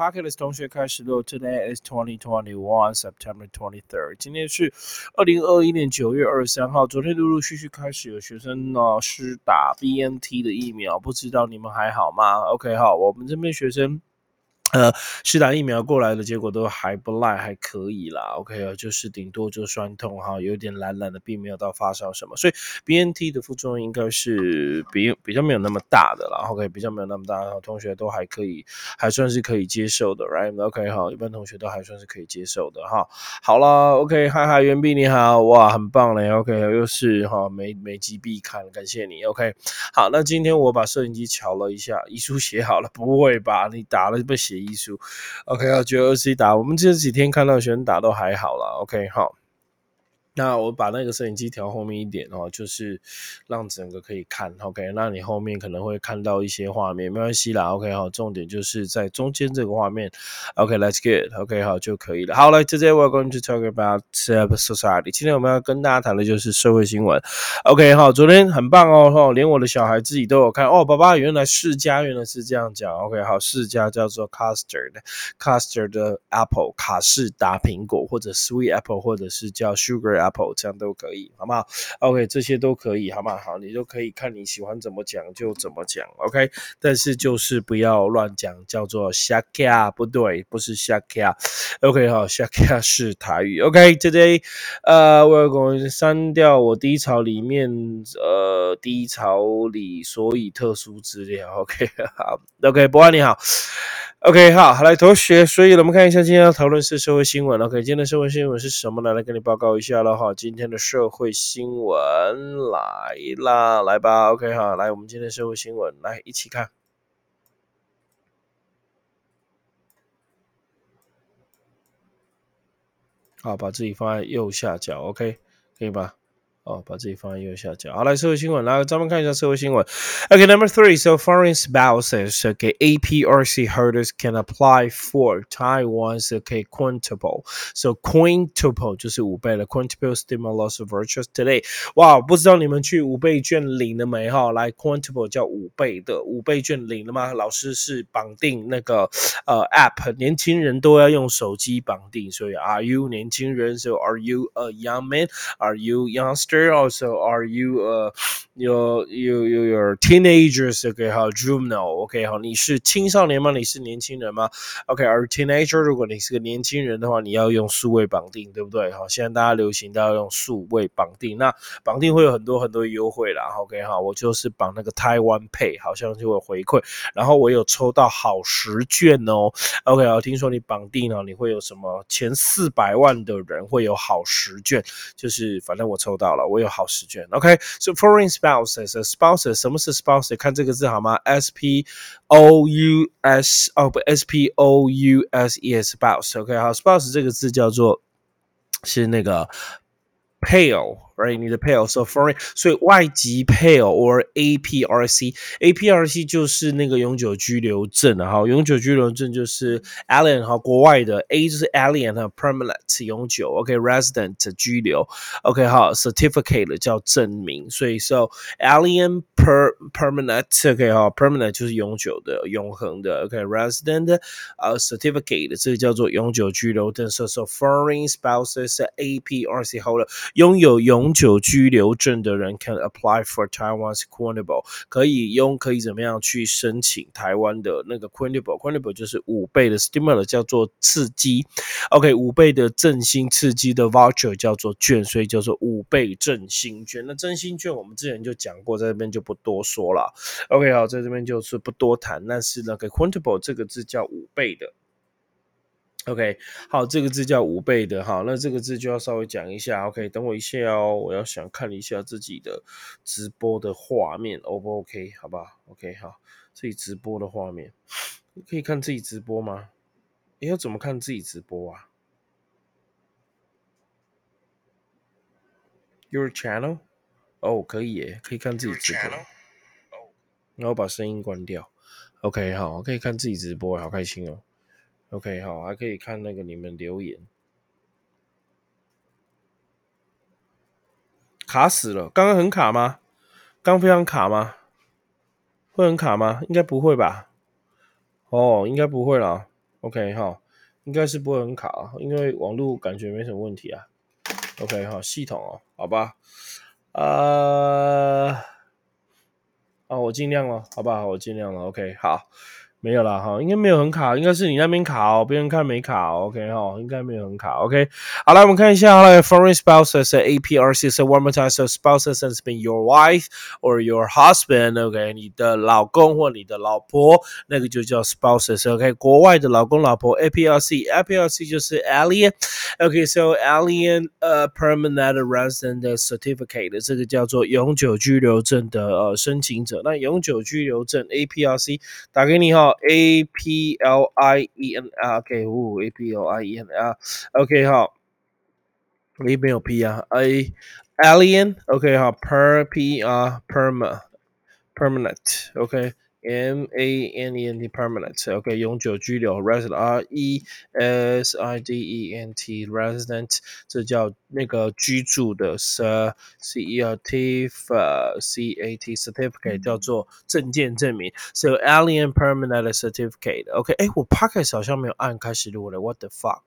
Pocket 的同学开始录。Today is twenty twenty one September twenty third。今天是二零二一年九月二十三号。昨天陆陆续续开始有学生呢是打 BNT 的疫苗，不知道你们还好吗？OK，好，我们这边学生。呃，是打疫苗过来的结果都还不赖，还可以啦。OK 啊，就是顶多就酸痛哈，有点懒懒的，并没有到发烧什么。所以 BNT 的副作用应该是比比较没有那么大的啦。OK，比较没有那么大，然后同学都还可以，还算是可以接受的，Right？OK 哈，一般同学都还算是可以接受的哈。好了，OK，嗨嗨，袁碧你好，哇，很棒嘞。OK，又是哈没没击必看，感谢你。OK，好，那今天我把摄影机调了一下，遗书写好了，不会吧？你打了不写？艺术，OK 啊，九二 C 打，我们这几天看到学生打都还好啦 OK 好。那我把那个摄影机调后面一点哦，就是让整个可以看，OK。那你后面可能会看到一些画面，没关系啦，OK 好。重点就是在中间这个画面，OK，Let's get，OK 好就可以了。好了，Today we're going to talk about society。今天我们要跟大家谈的就是社会新闻，OK 好。昨天很棒哦，哈，连我的小孩自己都有看哦。爸爸，原来世家原来是这样讲，OK 好，世家叫做 custard，custard 的 apple，卡士达苹果，或者 sweet apple，或者是叫 sugar。Apple 这样都可以，好不好？OK，这些都可以，好不好？你都可以看你喜欢怎么讲就怎么讲，OK。但是就是不要乱讲，叫做瞎卡，不对，不是瞎卡。OK，好，瞎卡是台语。OK，Today，呃，我要删掉我低潮里面，呃，低潮里所以特殊资料。OK，好，OK，博安你好。OK，好，来同学，所以我们看一下今天要讨论是社会新闻。OK，今天的社会新闻是什么呢？来跟你报告一下了哈。今天的社会新闻来啦，来吧。OK，好，来，我们今天社会新闻来一起看。好，把自己放在右下角。OK，可以吧？哦，把自己放在右下角。好，来社会新闻，来咱们看一下社会新闻。OK，Number three. So foreign spouses，OK，APRC holders can apply for Taiwan's okay quintuple. So quintuple 就是五倍了，quintuple stimulus vouchers today. 哇，不知道你们去五倍券领了没哈？来，quintuple 叫五倍的，五倍券领了吗？老师是绑定那个呃 app，年轻人都要用手机绑定，所以 Are you 年轻人？So are you a young man? Are you youngster? Also, are you uh, you you you your teenagers? OK，好，juvenile. OK，好，你是青少年吗？你是年轻人吗？OK，而 teenager，如果你是个年轻人的话，你要用数位绑定，对不对？好，现在大家流行都要用数位绑定，那绑定会有很多很多优惠啦。OK，好，我就是绑那个台湾 Pay，好像就会回馈，然后我有抽到好十券哦。OK，好，听说你绑定呢，你会有什么前四百万的人会有好十券，就是反正我抽到了。我有好十卷，OK？So foreign spouses，spouses，什么是 spouse？看这个字好吗？S P O U S，哦不，S P O U S E，spouse，OK？好，spouse 这个字叫做是那个配偶。 right？你的配偶 so foreign，所以外籍配偶 or APRC，APRC 就是那个永久居留证，哈，永久居留证就是 alien 哈，国外的 A 就是 alien 哈，permanent 永久，OK，resident 居留，OK 哈，certificate 叫证明，所以 so alien per permanent，OK 哈，permanent 就是永久的、永恒的，OK，resident 呃 certificate 这个叫做永久居留证，so so foreign spouses APRC holder 拥有永永久居留证的人 can apply for Taiwan's Quintuple，可以用可以怎么样去申请台湾的那个 Quintuple？Quintuple 就是五倍的 stimulus，叫做刺激。OK，五倍的振兴刺激的 voucher 叫做券，所以叫做五倍振兴券。那振兴券我们之前就讲过，在这边就不多说了。OK，好，在这边就是不多谈。但是那个 Quintuple 这个字叫五倍的。OK，好，这个字叫五倍的，哈，那这个字就要稍微讲一下。OK，等我一下哦，我要想看一下自己的直播的画面，O 不 OK？好吧，OK，好，自己直播的画面，可以看自己直播吗？你要怎么看自己直播啊？Your channel？哦，可以耶，可以看自己直播。然后把声音关掉。OK，好，可以看自己直播，好开心哦。OK，好，还可以看那个你们留言。卡死了，刚刚很卡吗？刚非常卡吗？会很卡吗？应该不会吧？哦，应该不会啦。OK 哈，应该是不会很卡，因为网络感觉没什么问题啊。OK 好，系统哦，好吧，呃，啊，我尽量了，好吧？我尽量了。OK，好。没有了哈，应该没有很卡，应该是你那边卡哦，别人看没卡，OK 哈，应该没有很卡，OK。好来，我们看一下，好来，foreign spouses APRC so one more time so spouses has been your wife or your husband，OK，你的老公或你的老婆，那个就叫 spouses，OK。国外的老公老婆 APRC，APRC 就是 alien，OK，so alien 呃 permanent resident certificate，这个叫做永久居留证的呃申请者。那永久居留证 APRC 打给你哈。A P L I E N R，OK，呜，A P L I E N R，OK，好，A 没有 P 啊，A Alien，OK，好，Per P R Perma，Permanent，OK。 M A N E N T permanent，OK，永久居留，resident R E S I D E N T resident，这叫那个居住的，C C E R T C A T certificate 叫做证件证明，So alien permanent certificate，OK，哎，我 Pocket 好像没有按开始录了，What the fuck？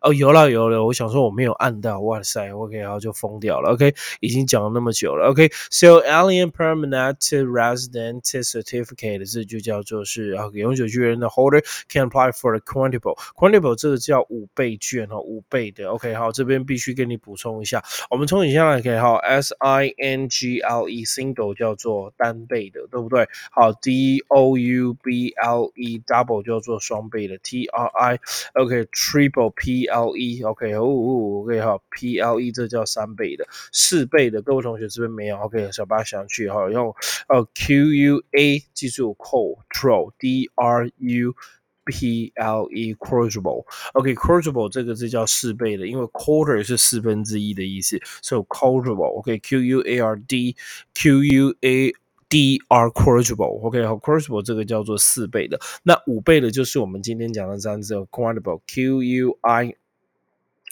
哦，有了有了，我想说我没有按到，哇塞，OK，然后就疯掉了，OK，已经讲了那么久了，OK，So alien permanent resident certificate 这就叫做是啊，永久居人的 holder can apply for a quantable，quantable 这个叫五倍券哈，五倍的，OK，好，这边必须跟你补充一下，我们从以下来可以哈，S I N G L E single 叫做单倍的，对不对？好，D O U B L E double 叫做双倍的，T R I，OK，triple P L E OK 哦哦 OK 哈 P L E 这叫三倍的四倍的各位同学这边没有 OK 小八想去哈用呃 Q U A 记住 Control D R U P L E Quadruple OK Quadruple 这个字叫四倍的，因为 quarter 是四分之一的意思，所以 Quadruple OK Q U A R D Q U A D R quadruple，OK，好，quadruple 这个叫做四倍的，那五倍的就是我们今天讲的这样子，quadruple，Q U I。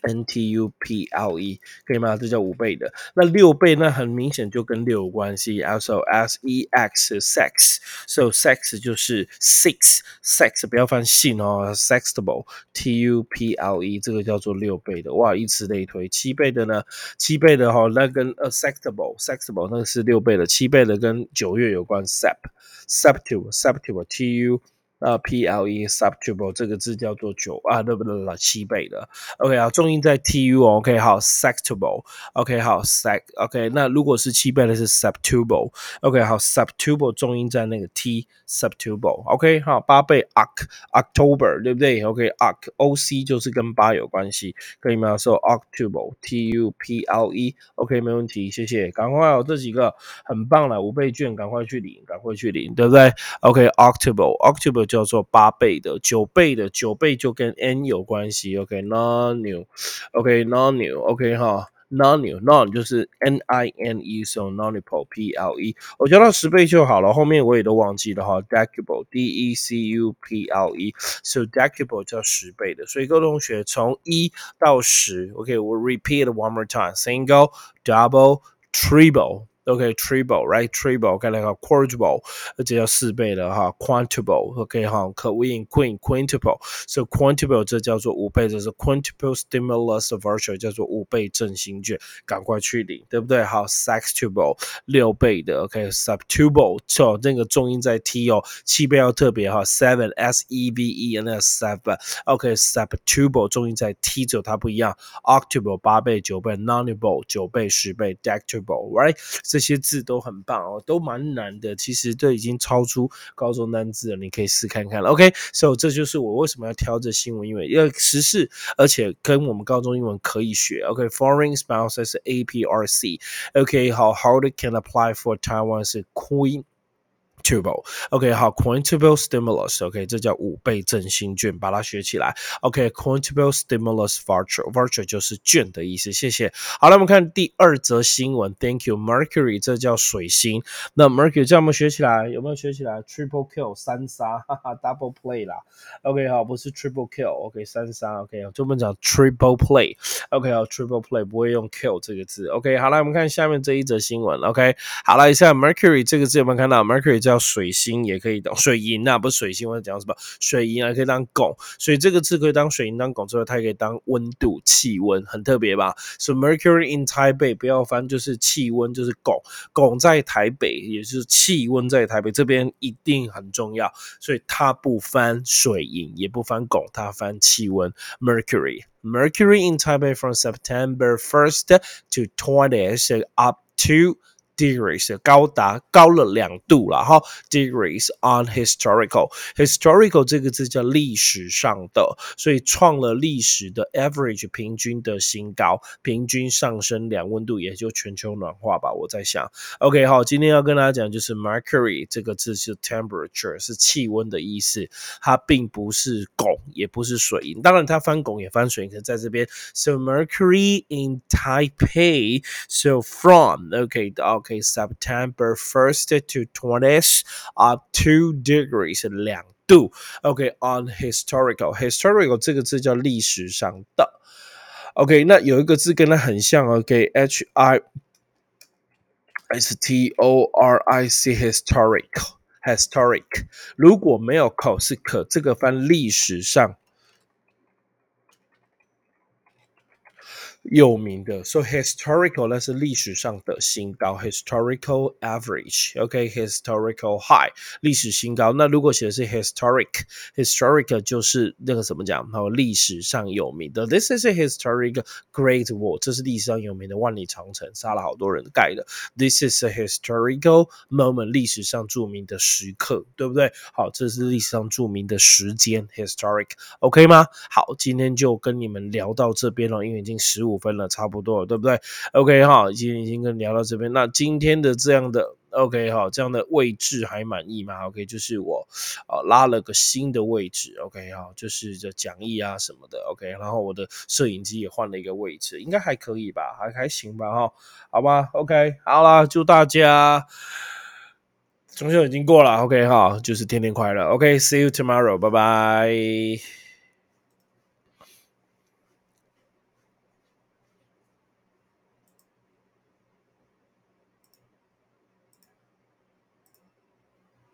N T U P L E 可以吗？这叫五倍的。那六倍那很明显就跟六有关系。Also S E X sex，so sex 就是 six，sex 不要犯性哦，sexable T U P L E 这个叫做六倍的。哇，以此类推，七倍的呢？七倍的哈，那跟 acceptable，acceptable 那个是六倍的。七倍的跟九月有关，sept，septuple，septuple T U。啊，P L E subtuple 这个字叫做九啊，对不对了？七倍的。OK 啊，重音在 T U。OK 好，subtuple。OK 好，sub。OK 那如果是七倍的是 subtuple。OK 好，subtuple 重音在那个 T subtuple。OK 好，八倍 Oct October 对不对？OK Oct O C 就是跟八有关系，可以吗？So Octuple T U P L E。OK 没问题，谢谢。赶快哦，这几个很棒了，五倍券赶快去领，赶快去领，对不对？OK Octuple Octuple。叫做八倍的，九倍的，九倍就跟 n 有关系。ok nonok nonok 哈 Nonu，non 就是 n i n e，so nonple，p l e，我教到十倍就好了，后面我也都忘记了哈。decable，d e c u p l e，so decable 叫十倍的，所以各位同学从一到十，OK，我 repeat one more time，single, double, triple OK, triple, right? Triple, 看那个 quadruple，这叫四倍的哈，quantable，OK 哈，queen，queen，quintuple，so quintuple 这叫做五倍，这是 quintuple stimulus voucher，叫做五倍振兴券，赶快去领，对不对？好，sextuple，六倍的，OK，septuple，错，那个重音在 T 哦，七倍要特别哈，seven，S E V E，那 seven，OK，septuple，重音在 T，走它不一样，octuple 八倍、九倍，nonuble 九倍、十倍，dectuple，right？这些字都很棒哦，都蛮难的。其实都已经超出高中单字了，你可以试看看。OK，so 这就是我为什么要挑这新闻，因为要时事，而且跟我们高中英文可以学。OK，foreign spouse 是 APRC。OK，好，how to can apply for Taiwan 是 Queen。OK，好，quantable stimulus，OK，这叫五倍振兴券，把它学起来。OK，quantable stimulus voucher，voucher 就是券的意思。谢谢。好了，我们看第二则新闻。Thank you，Mercury，这叫水星。那 Mercury 这我们学起来，有没有学起来？Triple kill，三杀，哈哈，double play 啦。OK，好，不是 triple kill，OK，三杀。OK，就我们讲 triple play。OK，好，triple play 不会用 kill 这个字。OK，好了，我们看下面这一则新闻。OK，好了，一下 Mercury 这个字有没有看到？Mercury 叫水星，也可以当 水银啊，不是水星，我在讲什么？水银啊，可以当汞，所以这个字可以当水银、当汞之后，它也可以当温度、气温，很特别吧所以 Mercury in Taipei 不要翻，就是气温，就是汞，汞在台北，也就是气温在台北这边一定很重要，所以它不翻水银，也不翻汞，它翻气温，Mercury。Mercury in Taipei from September 1st to 20th up to degrees 高达高了两度了哈，degrees on historical historical 这个字叫历史上的，所以创了历史的 average 平均的新高，平均上升两温度，也就全球暖化吧。我在想，OK 好，今天要跟大家讲就是 mercury 这个字是 temperature 是气温的意思，它并不是汞，也不是水银，当然它翻汞也翻水银，可是在这边，so mercury in Taipei so from OK OK。Okay, September 1st to 20th, up two degrees 两度。OK, on historical historical 这个字叫历史上的。OK，那有一个字跟它很像。OK，H I S T O R I C historic historic，如果没有口是可，这个翻历史上。 有名的，so historical 那是历史上的新高，historical average，OK，historical high 历史新高。那如果写的是 historic，historic 就是那个怎么讲？然后历史上有名的，this is a historic Great Wall，这是历史上有名的万里长城，杀了好多人盖的。This is a historical moment，历史上著名的时刻，对不对？好，这是历史上著名的时间，historic，OK 吗？好，今天就跟你们聊到这边了，因为已经十五。五分了差不多，对不对？OK 哈，今天已经跟聊到这边。那今天的这样的 OK 哈，这样的位置还满意吗？OK，就是我啊拉了个新的位置，OK 哈，就是这讲义啊什么的，OK。然后我的摄影机也换了一个位置，应该还可以吧？还还行吧？哈，好吧，OK，好啦，祝大家中秋已经过了，OK 哈，就是天天快乐，OK，See you tomorrow，拜拜。